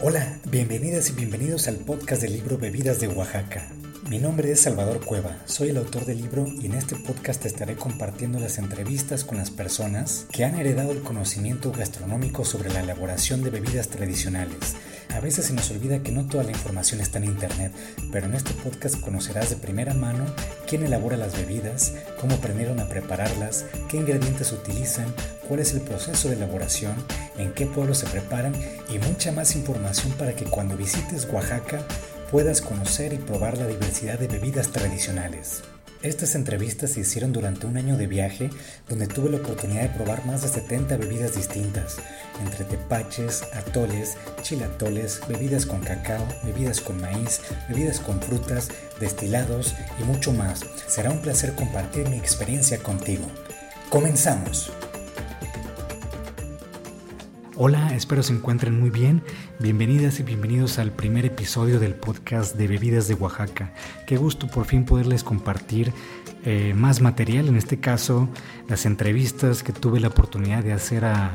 Hola, bienvenidas y bienvenidos al podcast del libro Bebidas de Oaxaca. Mi nombre es Salvador Cueva, soy el autor del libro y en este podcast estaré compartiendo las entrevistas con las personas que han heredado el conocimiento gastronómico sobre la elaboración de bebidas tradicionales. A veces se nos olvida que no toda la información está en internet, pero en este podcast conocerás de primera mano quién elabora las bebidas, cómo aprendieron a prepararlas, qué ingredientes utilizan, cuál es el proceso de elaboración, en qué pueblo se preparan y mucha más información para que cuando visites Oaxaca puedas conocer y probar la diversidad de bebidas tradicionales. Estas entrevistas se hicieron durante un año de viaje donde tuve la oportunidad de probar más de 70 bebidas distintas, entre tepaches, atoles, chilatoles, bebidas con cacao, bebidas con maíz, bebidas con frutas, destilados y mucho más. Será un placer compartir mi experiencia contigo. Comenzamos. Hola, espero se encuentren muy bien. Bienvenidas y bienvenidos al primer episodio del podcast de Bebidas de Oaxaca. Qué gusto por fin poderles compartir eh, más material, en este caso las entrevistas que tuve la oportunidad de hacer a,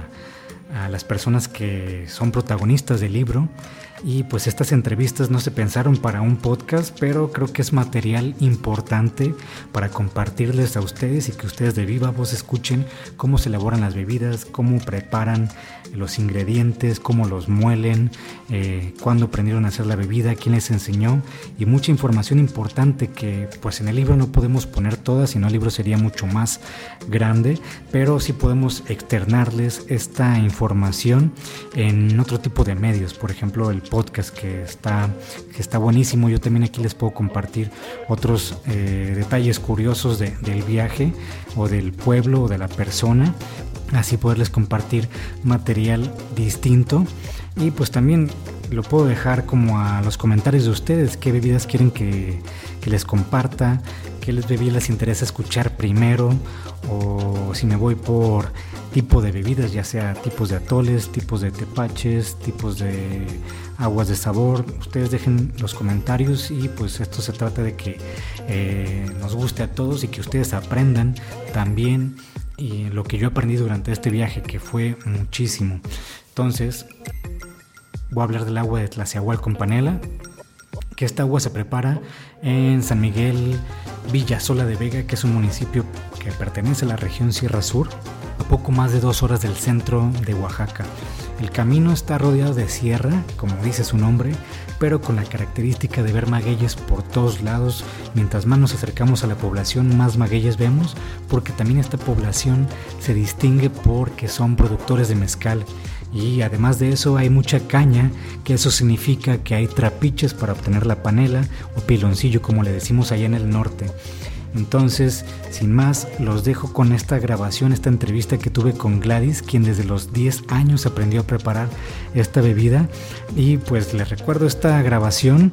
a las personas que son protagonistas del libro. Y pues estas entrevistas no se pensaron para un podcast, pero creo que es material importante para compartirles a ustedes y que ustedes de viva voz escuchen cómo se elaboran las bebidas, cómo preparan los ingredientes, cómo los muelen, eh, cuándo aprendieron a hacer la bebida, quién les enseñó y mucha información importante que pues en el libro no podemos poner todas, sino el libro sería mucho más grande, pero sí podemos externarles esta información en otro tipo de medios, por ejemplo el podcast que está, que está buenísimo. Yo también aquí les puedo compartir otros eh, detalles curiosos del viaje o del pueblo o de la persona. Así poderles compartir material distinto. Y pues también lo puedo dejar como a los comentarios de ustedes, qué bebidas quieren que, que les comparta, qué les bebidas les interesa escuchar primero, o si me voy por tipo de bebidas, ya sea tipos de atoles, tipos de tepaches, tipos de aguas de sabor. Ustedes dejen los comentarios y pues esto se trata de que eh, nos guste a todos y que ustedes aprendan también y lo que yo aprendí durante este viaje, que fue muchísimo. Entonces, voy a hablar del agua de Tlaciahual con panela, que esta agua se prepara en San Miguel Villasola de Vega, que es un municipio que pertenece a la región Sierra Sur, a poco más de dos horas del centro de Oaxaca. El camino está rodeado de sierra, como dice su nombre, pero con la característica de ver magueyes por todos lados. Mientras más nos acercamos a la población, más magueyes vemos, porque también esta población se distingue porque son productores de mezcal. Y además de eso hay mucha caña, que eso significa que hay trapiches para obtener la panela o piloncillo como le decimos allá en el norte. Entonces, sin más, los dejo con esta grabación, esta entrevista que tuve con Gladys, quien desde los 10 años aprendió a preparar esta bebida. Y pues les recuerdo esta grabación.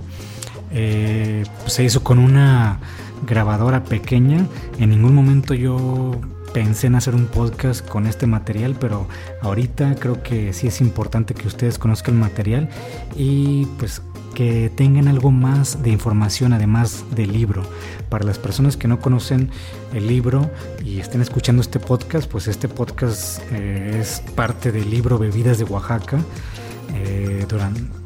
Eh, se hizo con una grabadora pequeña. En ningún momento yo pensé en hacer un podcast con este material, pero ahorita creo que sí es importante que ustedes conozcan el material y pues que tengan algo más de información además del libro. Para las personas que no conocen el libro y estén escuchando este podcast, pues este podcast eh, es parte del libro Bebidas de Oaxaca, eh,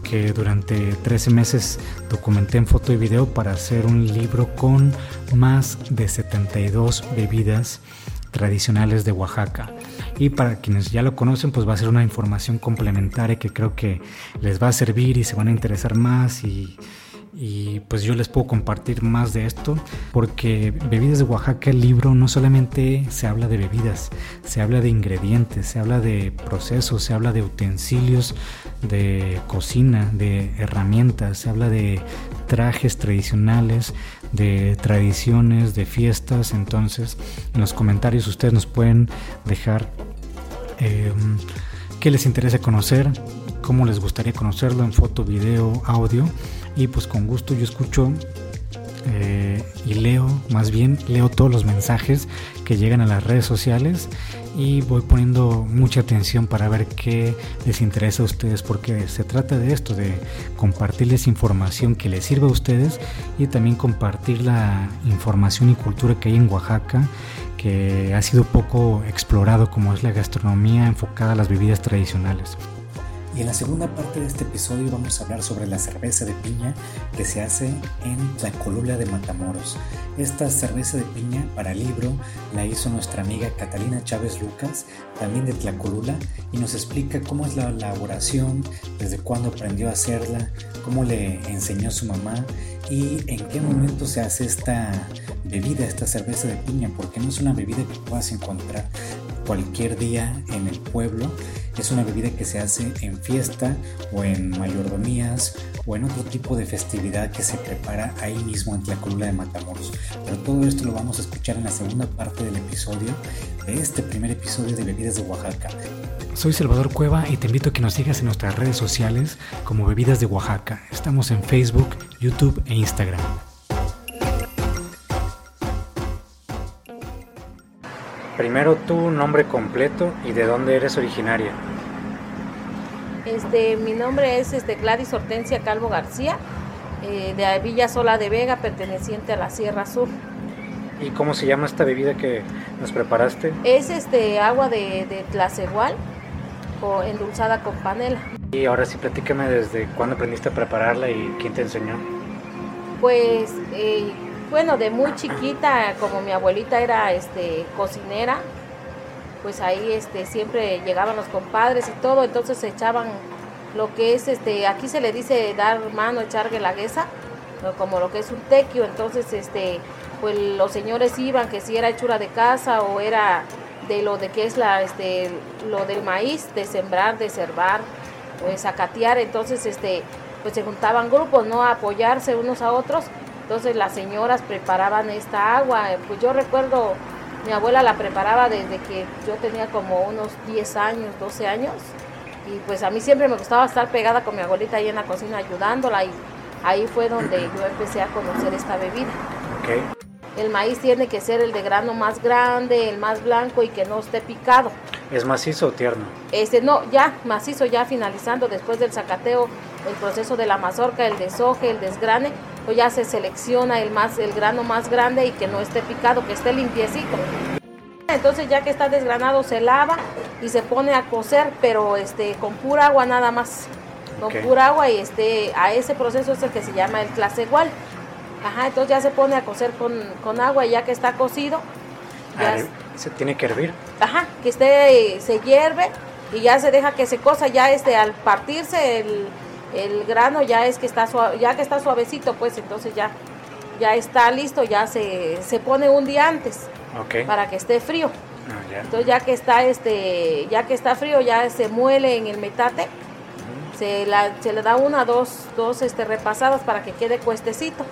que durante 13 meses documenté en foto y video para hacer un libro con más de 72 bebidas tradicionales de Oaxaca. Y para quienes ya lo conocen, pues va a ser una información complementaria que creo que les va a servir y se van a interesar más y, y pues yo les puedo compartir más de esto porque Bebidas de Oaxaca el libro no solamente se habla de bebidas, se habla de ingredientes, se habla de procesos, se habla de utensilios de cocina, de herramientas, se habla de trajes tradicionales, de tradiciones, de fiestas, entonces en los comentarios ustedes nos pueden dejar eh, qué les interesa conocer, cómo les gustaría conocerlo en foto, video, audio y pues con gusto yo escucho eh, y leo, más bien leo todos los mensajes que llegan a las redes sociales y voy poniendo mucha atención para ver qué les interesa a ustedes porque se trata de esto, de compartirles información que les sirva a ustedes y también compartir la información y cultura que hay en Oaxaca que ha sido poco explorado como es la gastronomía enfocada a las bebidas tradicionales. Y en la segunda parte de este episodio vamos a hablar sobre la cerveza de piña que se hace en la colula de Matamoros. Esta cerveza de piña para libro la hizo nuestra amiga Catalina Chávez Lucas, también de Tlacolula, y nos explica cómo es la elaboración, desde cuándo aprendió a hacerla, cómo le enseñó su mamá y en qué momento se hace esta bebida, esta cerveza de piña, porque no es una bebida que puedas encontrar cualquier día en el pueblo. Es una bebida que se hace en fiesta o en mayordomías o en otro tipo de festividad que se prepara ahí mismo en la columna de Matamoros. Pero todo esto lo vamos a escuchar en la segunda parte del episodio de este primer episodio de Bebidas de Oaxaca. Soy Salvador Cueva y te invito a que nos sigas en nuestras redes sociales como Bebidas de Oaxaca. Estamos en Facebook, YouTube e Instagram. Primero tu nombre completo y de dónde eres originaria. Este, mi nombre es este, Gladys Hortensia Calvo García, eh, de Villa Sola de Vega, perteneciente a la Sierra Sur. ¿Y cómo se llama esta bebida que nos preparaste? Es este agua de, de tlacegual o endulzada con panela. Y ahora sí, platícame desde cuándo aprendiste a prepararla y quién te enseñó. Pues eh, bueno, de muy chiquita, como mi abuelita era este, cocinera, pues ahí este, siempre llegaban los compadres y todo, entonces se echaban lo que es, este, aquí se le dice dar mano, echar guelaguesa, como lo que es un tequio, entonces este, pues los señores iban, que si era hechura de casa o era de lo de que es la, este, lo del maíz, de sembrar, de cervar, de sacatear, entonces este, pues se juntaban grupos, ¿no? A apoyarse unos a otros entonces las señoras preparaban esta agua. Pues yo recuerdo, mi abuela la preparaba desde que yo tenía como unos 10 años, 12 años. Y pues a mí siempre me gustaba estar pegada con mi abuelita ahí en la cocina ayudándola y ahí fue donde yo empecé a conocer esta bebida. El maíz tiene que ser el de grano más grande, el más blanco y que no esté picado. ¿Es macizo o tierno? Este, no, ya macizo, ya finalizando después del zacateo, el proceso de la mazorca, el desoje, el desgrane, pues ya se selecciona el, más, el grano más grande y que no esté picado, que esté limpiecito. Entonces ya que está desgranado se lava y se pone a cocer, pero este, con pura agua nada más. Con pura agua y este, a ese proceso es el que se llama el clase igual. Ajá, entonces ya se pone a cocer con, agua y ya que está cocido. Ya se tiene que hervir. Ajá, que esté, se hierve y ya se deja que se cosa, ya este, al partirse el, el grano ya es que está ya que está suavecito, pues entonces ya ya está listo, ya se, se pone un día antes para que esté frío. Ah, entonces ya que está este, ya que está frío, ya se muele en el metate, se, la, se le da una, dos, dos este, repasadas para que quede cuestecito.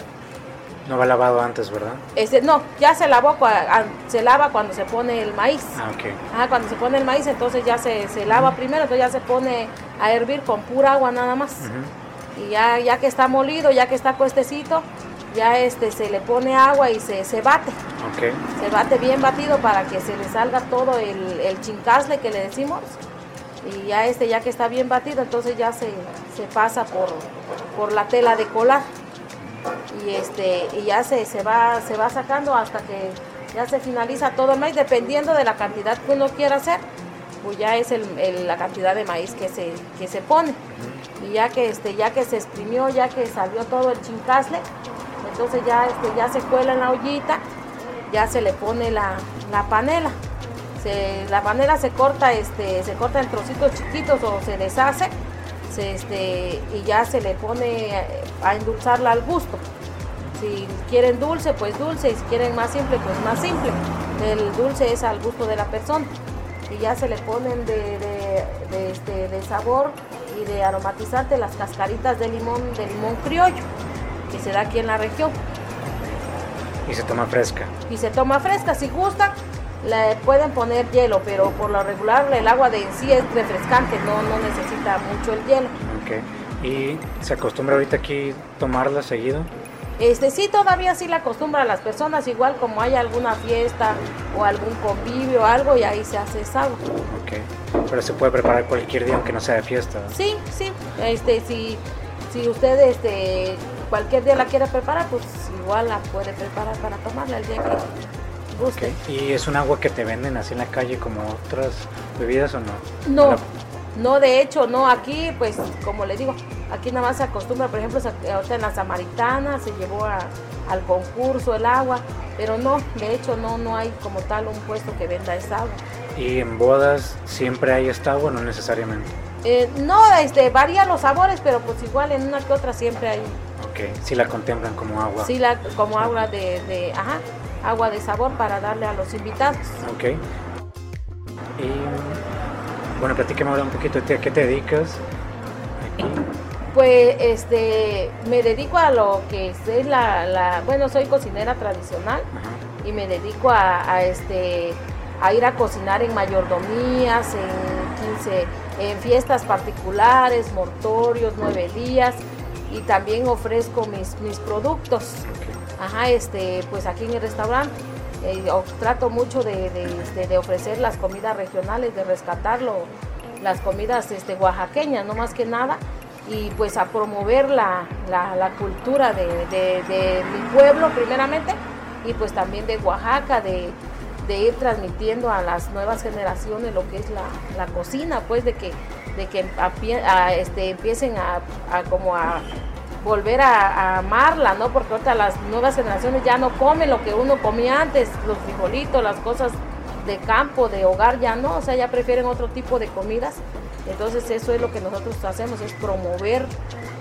No va lavado antes, ¿verdad? Este, no, ya se lavó, se lava cuando se pone el maíz. Ah, ok. Ajá, cuando se pone el maíz, entonces ya se, se lava primero, entonces ya se pone a hervir con pura agua nada más. Y ya, ya que está molido, ya que está cuestecito, ya este se le pone agua y se, se bate. Okay. Se bate bien batido para que se le salga todo el, el chincasle que le decimos. Y ya este, ya que está bien batido, entonces ya se, se pasa por, por la tela de colar y este y ya se, se va se va sacando hasta que ya se finaliza todo el maíz dependiendo de la cantidad que uno quiera hacer pues ya es el, la cantidad de maíz que se, que se pone y ya que este ya que se exprimió ya que salió todo el chincasle entonces ya este ya se cuela en la ollita ya se le pone la, panela la panela se corta este se corta en trocitos chiquitos o se deshace este, y ya se le pone a endulzarla al gusto. Si quieren dulce, pues dulce, y si quieren más simple, pues más simple. El dulce es al gusto de la persona. Ya se le ponen de, este, de sabor y de aromatizante las cascaritas de limón, de limón criollo, que se da aquí en la región. Y se toma fresca. Y se toma fresca, si gusta, le pueden poner hielo, pero por lo regular el agua de en sí es refrescante, no, no necesita mucho el hielo. Ok. ¿Y se acostumbra ahorita aquí tomarla seguido? Este sí, todavía sí la acostumbra a las personas, igual como hay alguna fiesta o algún convivio o algo, y ahí se hace esa agua. Ok. Pero se puede preparar cualquier día aunque no sea de fiesta. Sí, sí. Este, si, si usted este, cualquier día la quiere preparar, pues igual la puede preparar para tomarla el día que guste. ¿Y es un agua que te venden así en la calle como otras bebidas o no? No, no, de hecho, no, aquí pues como le digo, aquí nada más se acostumbra, por ejemplo, ahorita en la Samaritana se llevó al concurso el agua, pero no, de hecho no, no hay como tal un puesto que venda esa agua. ¿Y en bodas siempre hay esta agua no necesariamente? Eh, no, este, varía los sabores, pero pues igual en una que otra siempre hay. Ok, si la contemplan como agua. Sí, la, como agua de, de, ajá, agua de sabor para darle a los invitados. Ok. Y bueno, platícame ahora un poquito de ti, ¿a qué te dedicas aquí? Pues este, me dedico a lo que es la, bueno, soy cocinera tradicional y me dedico a, este, a ir a cocinar en mayordomías, en 15, en fiestas particulares, mortorios, nueve días y también ofrezco mis, mis productos. Ajá, este, pues aquí en el restaurante. Eh, trato mucho de, este, de, ofrecer las comidas regionales, de rescatarlo, las comidas este, oaxaqueñas, no más que nada, y pues a promover la, cultura de, mi pueblo primeramente y pues también de Oaxaca, de, ir transmitiendo a las nuevas generaciones lo que es la, cocina, pues de que, de que este, empiecen a, como a volver a, amarla, ¿no? Porque ahorita las nuevas generaciones ya no comen lo que uno comía antes, los frijolitos, las cosas de campo, de hogar, ya no, o sea, ya prefieren otro tipo de comidas entonces eso es lo que nosotros hacemos, es promover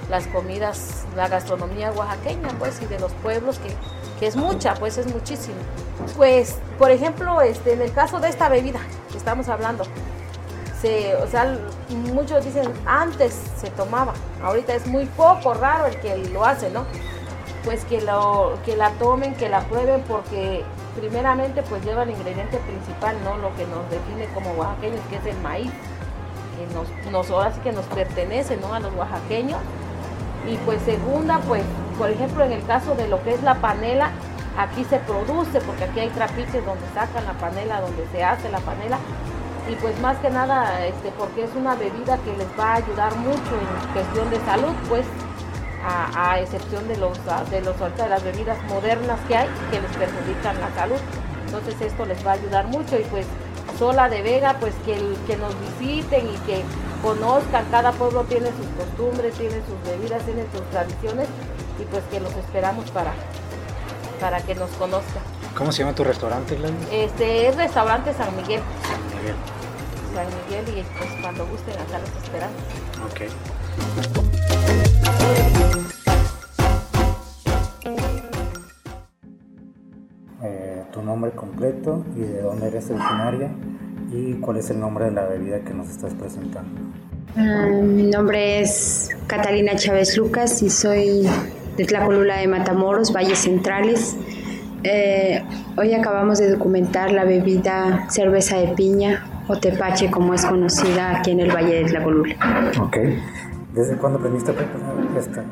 las comidas, la gastronomía oaxaqueña, pues, y de los pueblos, que, es mucha, pues es muchísimo. Pues, por ejemplo, este, en el caso de esta bebida que estamos hablando, se, o sea, muchos dicen antes se tomaba, ahorita es muy poco raro el que lo hace, ¿no? Pues que, lo, que la tomen, que la prueben, porque primeramente pues lleva el ingrediente principal, ¿no? Lo que nos define como oaxaqueños, que es el maíz nos, nos ahora que nos pertenece ¿no? a los oaxaqueños. Y pues segunda, pues por ejemplo en el caso de lo que es la panela, aquí se produce, porque aquí hay trapiches donde sacan la panela, donde se hace la panela. Y pues más que nada, este, porque es una bebida que les va a ayudar mucho en cuestión de salud, pues a, excepción de los de los de las bebidas modernas que hay que les perjudican la salud. Entonces esto les va a ayudar mucho y pues Sola de Vega, pues que, que nos visiten y que conozcan, cada pueblo tiene sus costumbres, tiene sus bebidas, tiene sus tradiciones y pues que los esperamos para, para que nos conozcan. ¿Cómo se llama tu restaurante, Gladys? Este es Restaurante San Miguel. San Miguel. San Miguel y pues cuando gusten acá los esperamos. Ok. Tu nombre completo y de dónde eres originaria y cuál es el nombre de la bebida que nos estás presentando. Ah, mi nombre es Catalina Chávez Lucas y soy de Tlacolula de Matamoros, Valles Centrales. Eh, hoy acabamos de documentar la bebida cerveza de piña o tepache como es conocida aquí en el Valle de Tlacolula. Ok. ¿Desde cuándo aprendiste a preparar esta?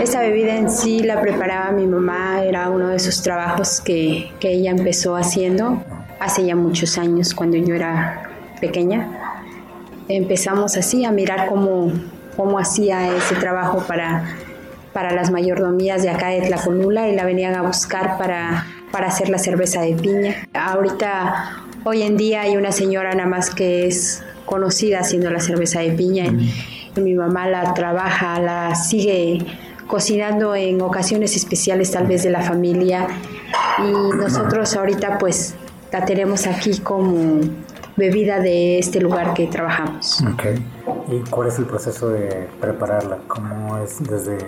Esta bebida en sí la preparaba mi mamá, era uno de sus trabajos que, que ella empezó haciendo hace ya muchos años cuando yo era pequeña. Empezamos así a mirar cómo, cómo hacía ese trabajo para, para las mayordomías de acá de Tlacolula y la venían a buscar para, para hacer la cerveza de piña. Ahorita, hoy en día hay una señora nada más que es conocida haciendo la cerveza de piña y mi mamá la trabaja, la sigue cocinando en ocasiones especiales tal vez de la familia y nosotros ahorita pues la tenemos aquí como bebida de este lugar que trabajamos. Okay. ¿Y cuál es el proceso de prepararla? ¿Cómo es desde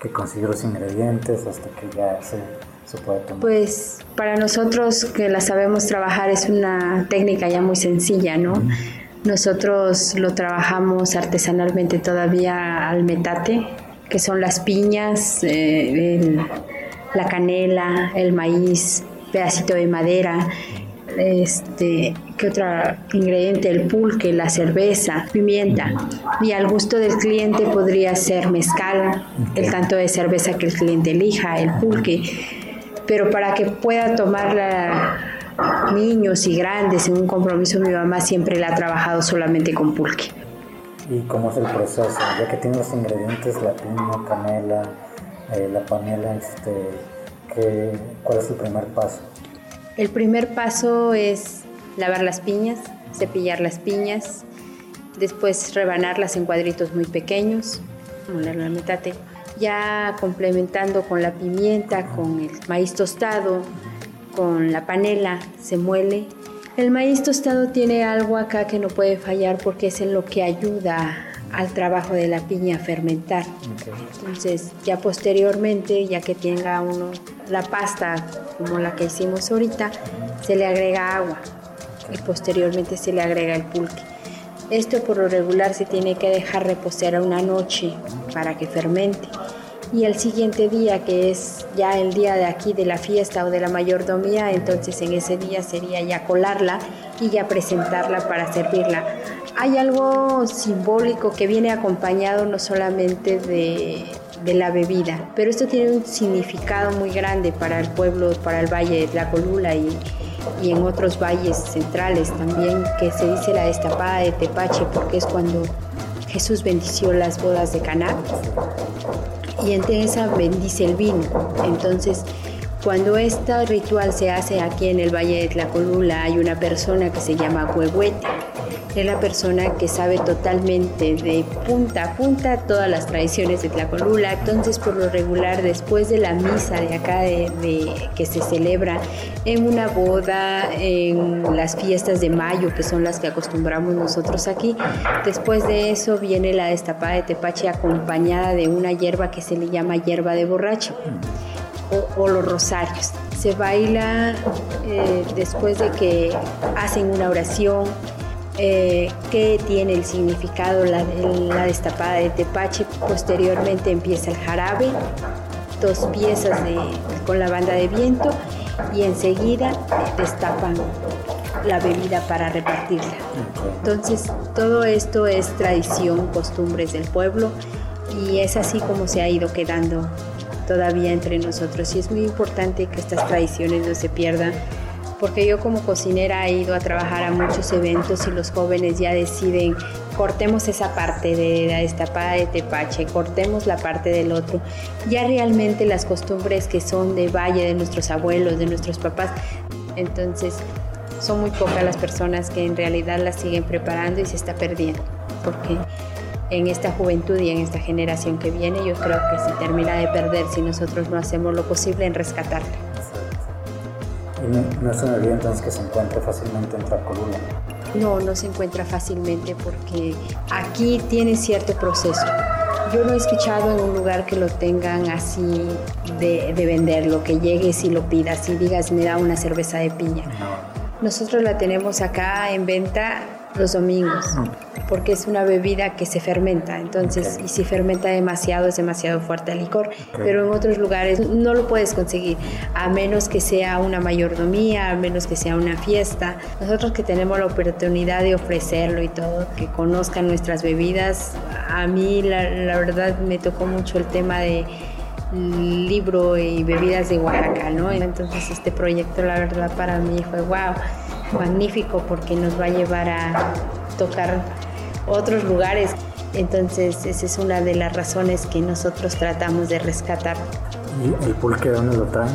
que consigue los ingredientes hasta que ya se, se puede tomar? Pues para nosotros que la sabemos trabajar es una técnica ya muy sencilla, ¿no? Nosotros lo trabajamos artesanalmente todavía al metate, que son las piñas, eh, la canela, el maíz, pedacito de madera, este, ¿qué otro ingrediente? El pulque, la cerveza, pimienta. Y al gusto del cliente podría ser mezcal, el tanto de cerveza que el cliente elija, el pulque. Pero para que pueda tomarla niños y grandes en un compromiso, mi mamá siempre la ha trabajado solamente con pulque. ¿Y cómo es el proceso? Ya que tiene los ingredientes, la piña, canela, eh, la panela, este, ¿cuál es el primer paso? El primer paso es lavar las piñas, cepillar las piñas, después rebanarlas en cuadritos muy pequeños, la metate, ya complementando con la pimienta, con el maíz tostado, con la panela, se muele. El maíz tostado tiene algo acá que no puede fallar porque es en lo que ayuda al trabajo de la piña a fermentar. Entonces, ya posteriormente, ya que tenga uno la pasta como la que hicimos ahorita, se le agrega agua y posteriormente se le agrega el pulque. Esto por lo regular se tiene que dejar reposar una noche para que fermente. Y el siguiente día, que es ya el día de aquí de la fiesta o de la mayordomía, entonces en ese día sería ya colarla y ya presentarla para servirla. Hay algo simbólico que viene acompañado no solamente de, la bebida, pero esto tiene un significado muy grande para el pueblo, para el valle de Tlacolula y, y en otros valles centrales también, que se dice la destapada de Tepache, porque es cuando Jesús bendició las bodas de Caná y entre esa bendice el vino. Entonces, cuando este ritual se hace aquí en el Valle de Tlacolula, hay una persona que se llama Huehuete es la persona que sabe totalmente de punta a punta todas las tradiciones de Tlacolula. Entonces, por lo regular, después de la misa de acá de, que se celebra en una boda, en las fiestas de mayo, que son las que acostumbramos nosotros aquí, después de eso viene la destapada de tepache acompañada de una hierba que se le llama hierba de borracho. O, los rosarios. Se baila eh, después de que hacen una oración, eh, qué tiene el significado la, la, destapada de tepache. Posteriormente empieza el jarabe, dos piezas con la banda de viento y enseguida destapan la bebida para repartirla. Entonces todo esto es tradición, costumbres del pueblo y es así como se ha ido quedando todavía entre nosotros y es muy importante que estas tradiciones no se pierdan porque yo como cocinera he ido a trabajar a muchos eventos y los jóvenes ya deciden cortemos esa parte de la destapada de tepache, cortemos la parte del otro. Ya realmente las costumbres que son de valle de nuestros abuelos, de nuestros papás, entonces son muy pocas las personas que en realidad las siguen preparando y se está perdiendo, porque en esta juventud y en esta generación que viene yo creo que se termina de perder si nosotros no hacemos lo posible en rescatarla no, es una entonces que se encuentra fácilmente en Tlacolula. No, no se encuentra fácilmente porque aquí tiene cierto proceso. Yo no he escuchado en un lugar que lo tengan así de, de venderlo, que llegues y lo pidas y digas, me da una cerveza de piña. Nosotros la tenemos acá en venta los domingos, porque es una bebida que se fermenta, entonces, y si fermenta demasiado es demasiado fuerte el licor, pero en otros lugares no lo puedes conseguir, a menos que sea una mayordomía, a menos que sea una fiesta. Nosotros que tenemos la oportunidad de ofrecerlo y todo, que conozcan nuestras bebidas, a mí la, la verdad me tocó mucho el tema de libro y bebidas de Oaxaca, ¿no? Entonces este proyecto la verdad para mí fue wow magnífico porque nos va a llevar a tocar otros lugares. Entonces esa es una de las razones que nosotros tratamos de rescatar. ¿Y el pulque dónde lo traen?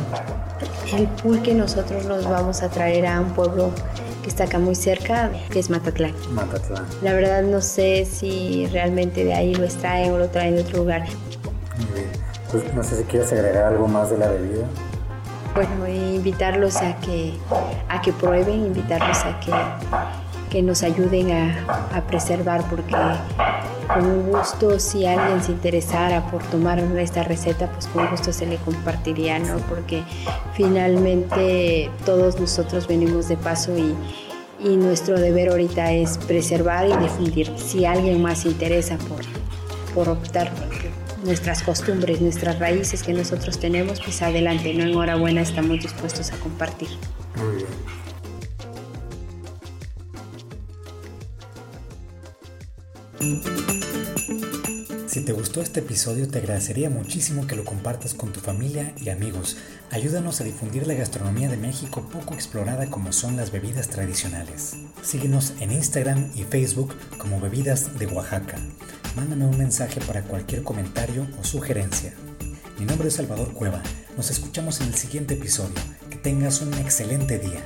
El pulque nosotros nos vamos a traer a un pueblo que está acá muy cerca, que es Matatlán. Matatlán. La verdad no sé si realmente de ahí lo extraen o lo traen de otro lugar. Pues no sé si quieres agregar algo más de la bebida. Bueno, invitarlos a que, a que prueben, invitarlos a que, que nos ayuden a, preservar, porque con gusto, si alguien se interesara por tomar esta receta, pues con gusto se le compartiría, ¿no? Porque finalmente todos nosotros venimos de paso y, y nuestro deber ahorita es preservar y difundir. Si alguien más se interesa por, por optar nuestras costumbres, nuestras raíces que nosotros tenemos, pues adelante, ¿no? Enhorabuena, estamos dispuestos a compartir. Si te gustó este episodio, te agradecería muchísimo que lo compartas con tu familia y amigos. Ayúdanos a difundir la gastronomía de México poco explorada como son las bebidas tradicionales. Síguenos en Instagram y Facebook como Bebidas de Oaxaca mándame un mensaje para cualquier comentario o sugerencia. Mi nombre es Salvador Cueva. Nos escuchamos en el siguiente episodio. Que tengas un excelente día.